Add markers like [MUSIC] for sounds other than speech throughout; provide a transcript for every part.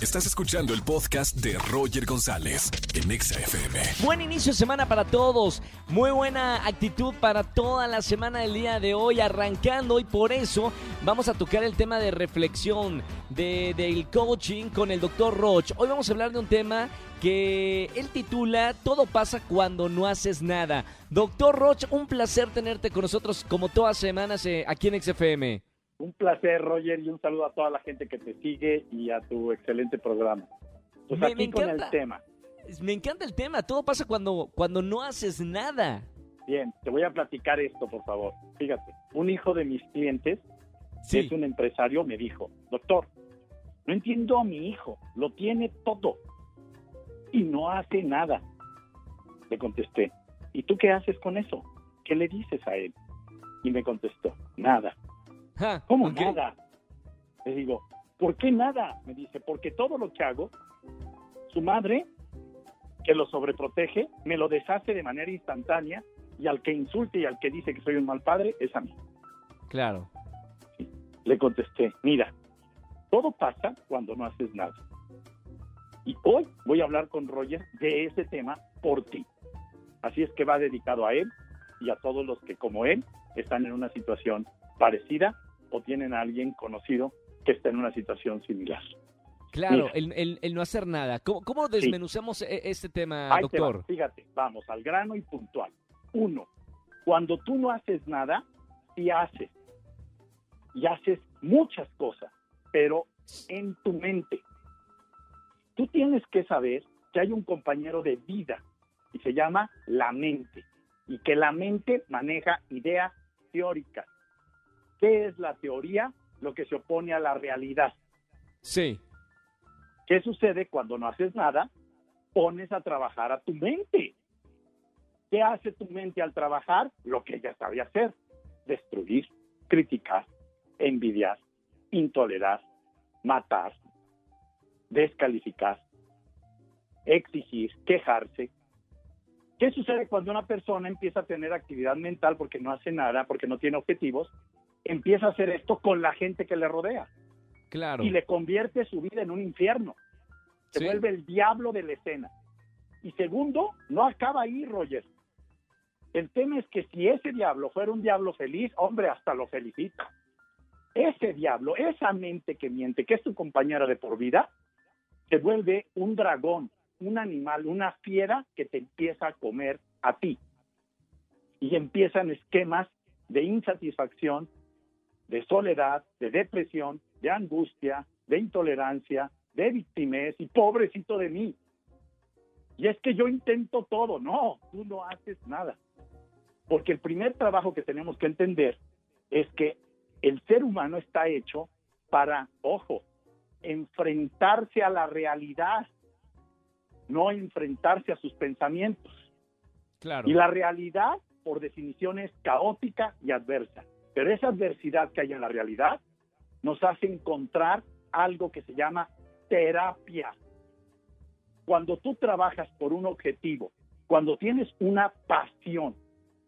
Estás escuchando el podcast de Roger González en Exa FM. Buen inicio de semana para todos. Muy buena actitud para toda la semana del día de hoy, arrancando y por eso vamos a tocar el tema de reflexión de, del coaching con el doctor Roch. Hoy vamos a hablar de un tema que él titula Todo pasa cuando no haces nada. Doctor Roch, un placer tenerte con nosotros como todas semanas eh, aquí en XFM. Un placer, Roger, y un saludo a toda la gente que te sigue y a tu excelente programa. Pues Me- aquí me con el tema. Me encanta el tema, todo pasa cuando, cuando no haces nada. Bien, te voy a platicar esto, por favor. Fíjate, un hijo de mis clientes, que es un empresario, me dijo, doctor, no entiendo a mi hijo, lo tiene todo y no hace nada. Le contesté, ¿y tú qué haces con eso? ¿Qué le dices a él? Y me contestó, nada. ¿Cómo ok. nada? Le digo, ¿por qué nada? Me dice, porque todo lo que hago, su madre, que lo sobreprotege, me lo deshace de manera instantánea y al que insulte y al que dice que soy un mal padre es a mí. Claro. Le contesté, mira, todo pasa cuando no haces nada. Y hoy voy a hablar con Roger de ese tema por ti. Así es que va dedicado a él y a todos los que como él están en una situación parecida o tienen a alguien conocido que está en una situación similar. Claro, el, el- el no hacer nada. ¿Cómo, cómo desmenuzamos e- este tema, Ahí te va, doctor? fíjate, vamos al grano y puntual. Uno, cuando tú no haces nada, sí haces. Y haces muchas cosas, pero en tu mente. Tú tienes que saber que hay un compañero de vida y se llama la mente. Y que la mente maneja ideas teóricas. ¿Qué es la teoría? Lo que se opone a la realidad. Sí, ¿Qué sucede cuando no haces nada? Pones a trabajar a tu mente. ¿Qué hace tu mente al trabajar? Lo que ella sabe hacer. Destruir, criticar, envidiar, intolerar, matar, descalificar, exigir, quejarse. ¿Qué sucede cuando una persona empieza a tener actividad mental porque no hace nada, porque no tiene objetivos? Empieza a hacer esto con la gente que le rodea claro. y le convierte su vida en un infierno. Se Sí. vuelve el diablo de la escena. Y segundo, no acaba ahí, Roger. El tema es que si ese diablo fuera un diablo feliz, hombre, hasta lo felicito. Ese diablo, esa mente que miente, que es tu compañera de por vida, se vuelve un dragón, un animal, una fiera que te empieza a comer a ti. Y empiezan esquemas de insatisfacción, de soledad, de depresión, de angustia, de intolerancia, de victimez y pobrecito de mí. Y es que yo intento todo. No, tú no haces nada. Porque el primer trabajo que tenemos que entender es que el ser humano está hecho para, ojo, enfrentarse a la realidad, no enfrentarse a sus pensamientos. claro. Y la realidad, por definición, es caótica y adversa. Pero esa adversidad que hay en la realidad nos hace encontrar algo que se llama terapia. Cuando tú trabajas por un objetivo, cuando tienes una pasión,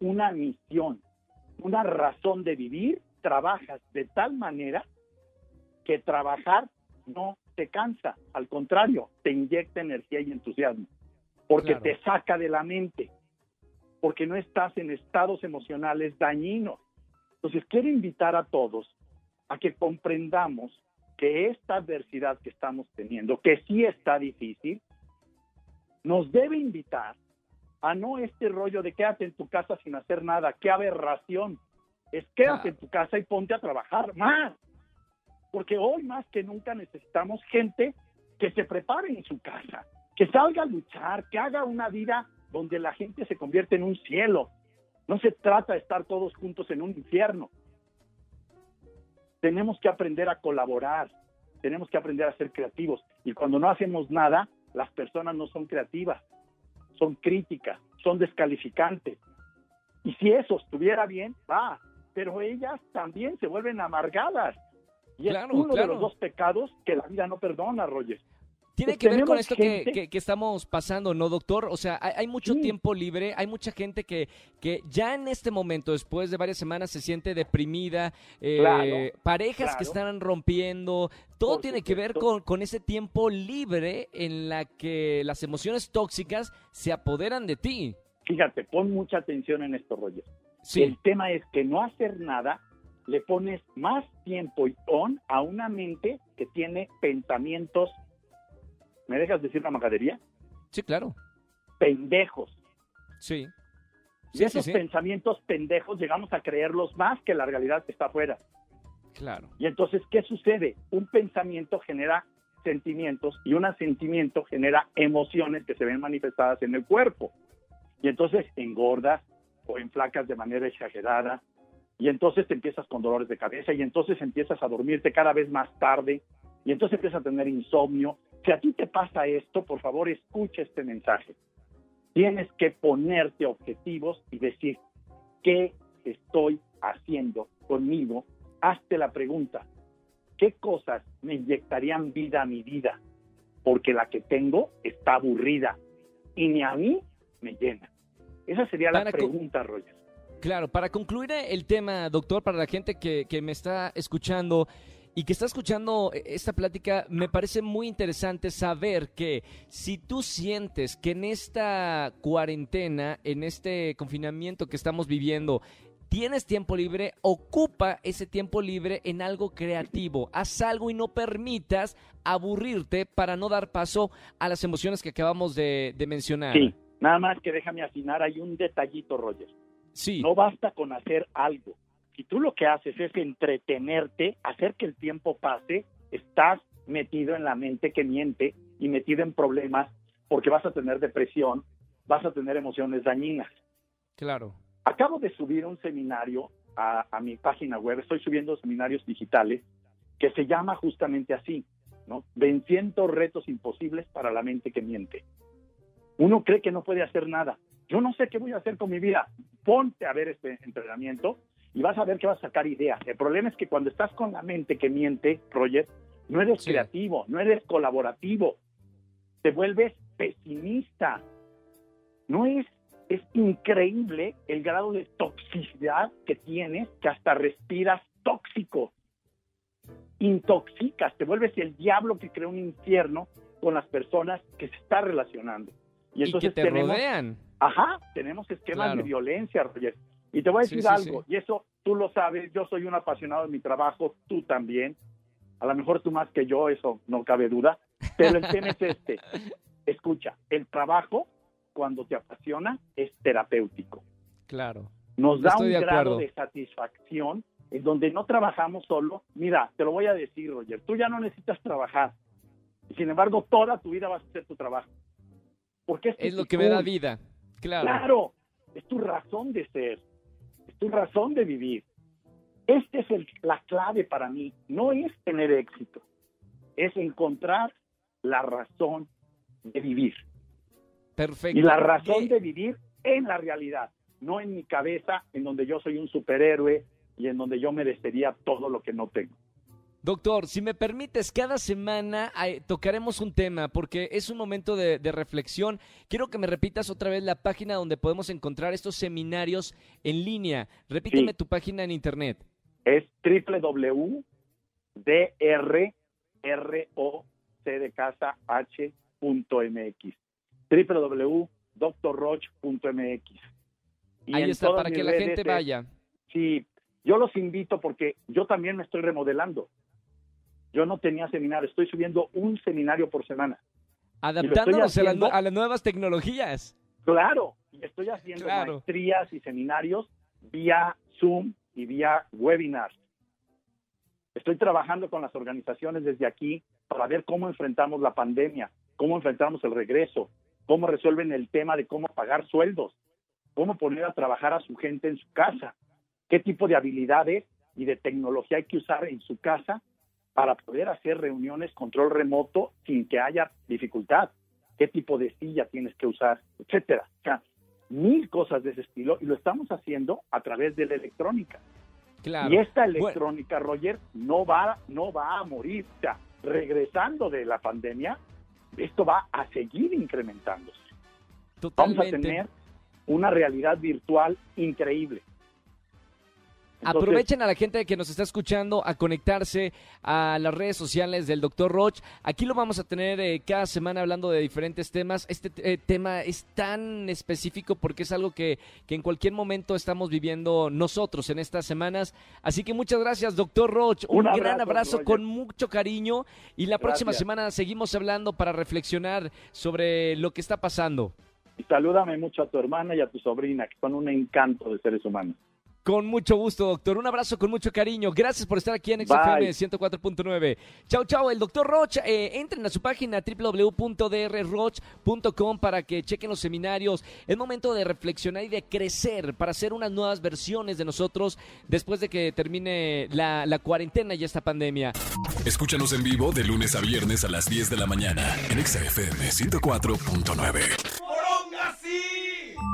una misión, una razón de vivir, trabajas de tal manera que trabajar no te cansa, al contrario, te inyecta energía y entusiasmo, porque Claro. te saca de la mente, porque no estás en estados emocionales dañinos. Entonces, quiero invitar a todos a que comprendamos que esta adversidad que estamos teniendo, que sí está difícil, nos debe invitar a no este rollo de quédate en tu casa sin hacer nada, qué aberración. Es quédate Claro. en tu casa y ponte a trabajar más. Porque hoy más que nunca necesitamos gente que se prepare en su casa, que salga a luchar, que haga una vida donde la gente se convierte en un cielo. No se trata de estar todos juntos en un infierno. Tenemos que aprender a colaborar, tenemos que aprender a ser creativos. Y cuando no hacemos nada, las personas no son creativas, son críticas, son descalificantes. Y si eso estuviera bien, va, pero ellas también se vuelven amargadas. Y Claro, es uno de los dos pecados que la vida no perdona, Roger. Tiene Pues que ver con esto que, que- que estamos pasando, ¿no, doctor? O sea, hay, hay mucho Sí. tiempo libre, hay mucha gente que, que ya en este momento, después de varias semanas, se siente deprimida, eh, Claro, parejas que están rompiendo, todo Por tiene que ver con, con ese tiempo libre en la que las emociones tóxicas se apoderan de ti. Fíjate, pon mucha atención en esto, Roger. Sí, El tema es que no hacer nada le pones más tiempo y on a una mente que tiene pensamientos, ¿me dejas decir la majadería? sí, claro. Pendejos. Sí. Y sí, esos sí. pensamientos pendejos llegamos a creerlos más que la realidad que está afuera. Claro. Y entonces, ¿qué sucede? Un pensamiento genera sentimientos y un sentimiento genera emociones que se ven manifestadas en el cuerpo. Y entonces engordas o enflacas de manera exagerada y entonces te empiezas con dolores de cabeza y entonces empiezas a dormirte cada vez más tarde y entonces empiezas a tener insomnio. Si a ti te pasa esto, por favor, escucha este mensaje. Tienes que ponerte objetivos y decir, ¿qué estoy haciendo conmigo? Hazte la pregunta, ¿qué cosas me inyectarían vida a mi vida? Porque la que tengo está aburrida y ni a mí me llena. Esa sería la Para pregunta, Roger. Claro, para concluir el tema, doctor, para la gente que, que me está escuchando y que está escuchando esta plática, me parece muy interesante saber que si tú sientes que en esta cuarentena, en este confinamiento que estamos viviendo, tienes tiempo libre, ocupa ese tiempo libre en algo creativo. Haz algo y no permitas aburrirte para no dar paso a las emociones que acabamos de, de mencionar. Sí, nada más que déjame afinar, hay un detallito, Roger. Sí, No basta con hacer algo. Si tú lo que haces es entretenerte, hacer que el tiempo pase, estás metido en la mente que miente y metido en problemas porque vas a tener depresión, vas a tener emociones dañinas. claro. Acabo de subir un seminario a, a mi página web, estoy subiendo seminarios digitales que se llama justamente así, ¿no? Venciendo retos imposibles para la mente que miente. Uno cree que no puede hacer nada. Yo no sé qué voy a hacer con mi vida. Ponte a ver este entrenamiento y vas a ver que vas a sacar ideas. El problema es que cuando estás con la mente que miente, Roger, no eres Sí. creativo, no eres colaborativo. Te vuelves pesimista. No es es increíble el grado de toxicidad que tienes, que hasta respiras tóxico. Intoxicas, te vuelves el diablo que crea un infierno con las personas que se está relacionando. Y Y, entonces que te tenemos, rodean. ajá, tenemos esquemas Claro. de violencia, Roger. Y te voy a decir sí, algo, y eso tú lo sabes, yo soy un apasionado de mi trabajo, tú también. A lo mejor tú más que yo, eso no cabe duda. Pero el tema es este. [LAUGHS] Escucha, el trabajo, cuando te apasiona, es terapéutico. Claro. Nos da Estoy un de grado de satisfacción en donde no trabajamos solo. Mira, te lo voy a decir, Roger, tú ya no necesitas trabajar. Sin embargo, toda tu vida vas a hacer tu trabajo. Porque es, Es lo que me da vida. Claro. Claro, es tu razón de ser, tu razón de vivir. Esta es el- la clave para mí. No es tener éxito, es encontrar la razón de vivir. Perfecto. Y la razón de vivir en la realidad, no en mi cabeza, en donde yo soy un superhéroe y en donde yo merecería todo lo que no tengo. Doctor, si me permites, cada semana eh, tocaremos un tema porque es un momento de, de reflexión. Quiero que me repitas otra vez la página donde podemos encontrar estos seminarios en línea. Repíteme Sí. tu página en internet. Es www.drroc de casa h.mx www.drroch.mx Ahí está, para que la gente vaya. Sí, yo los invito porque yo también me estoy remodelando. Yo no tenía seminario, estoy subiendo un seminario por semana. Adaptándonos a, las a las nuevas tecnologías. Claro, y estoy haciendo Claro. maestrías y seminarios vía Zoom y vía webinars. Estoy trabajando con las organizaciones desde aquí para ver cómo enfrentamos la pandemia, cómo enfrentamos el regreso, cómo resuelven el tema de cómo pagar sueldos, cómo poner a trabajar a su gente en su casa, qué tipo de habilidades y de tecnología hay que usar en su casa para poder hacer reuniones control remoto sin que haya dificultad, qué tipo de silla tienes que usar, etcétera. O sea, mil cosas de ese estilo y lo estamos haciendo a través de la electrónica. Claro. Y esta Bueno, electrónica, Roger, no va, no va a morir. O sea, regresando de la pandemia, esto va a seguir incrementándose. Totalmente. Vamos a tener una realidad virtual increíble. Entonces, Aprovechen a la gente que nos está escuchando a conectarse a las redes sociales del Dr. Roch. Aquí lo vamos a tener eh, cada semana hablando de diferentes temas. Este eh, tema es tan específico porque es algo que, que, en cualquier momento estamos viviendo nosotros en estas semanas. Así que muchas gracias, Dr. Roch. Un, Un gran abrazo con mucho cariño. Y la próxima semana seguimos hablando para reflexionar sobre lo que está pasando. Y salúdame mucho a tu hermana y a tu sobrina, que son un encanto de seres humanos. Con mucho gusto, doctor. Un abrazo con mucho cariño. Gracias por estar aquí en XFM 104.9. Chao, chao. El doctor Roch, eh, entren a su página www.drroch.com para que chequen los seminarios. Es momento de reflexionar y de crecer para hacer unas nuevas versiones de nosotros después de que termine la, la cuarentena y esta pandemia. Escúchanos en vivo de lunes a viernes a las 10 de la mañana en XFM 104.9.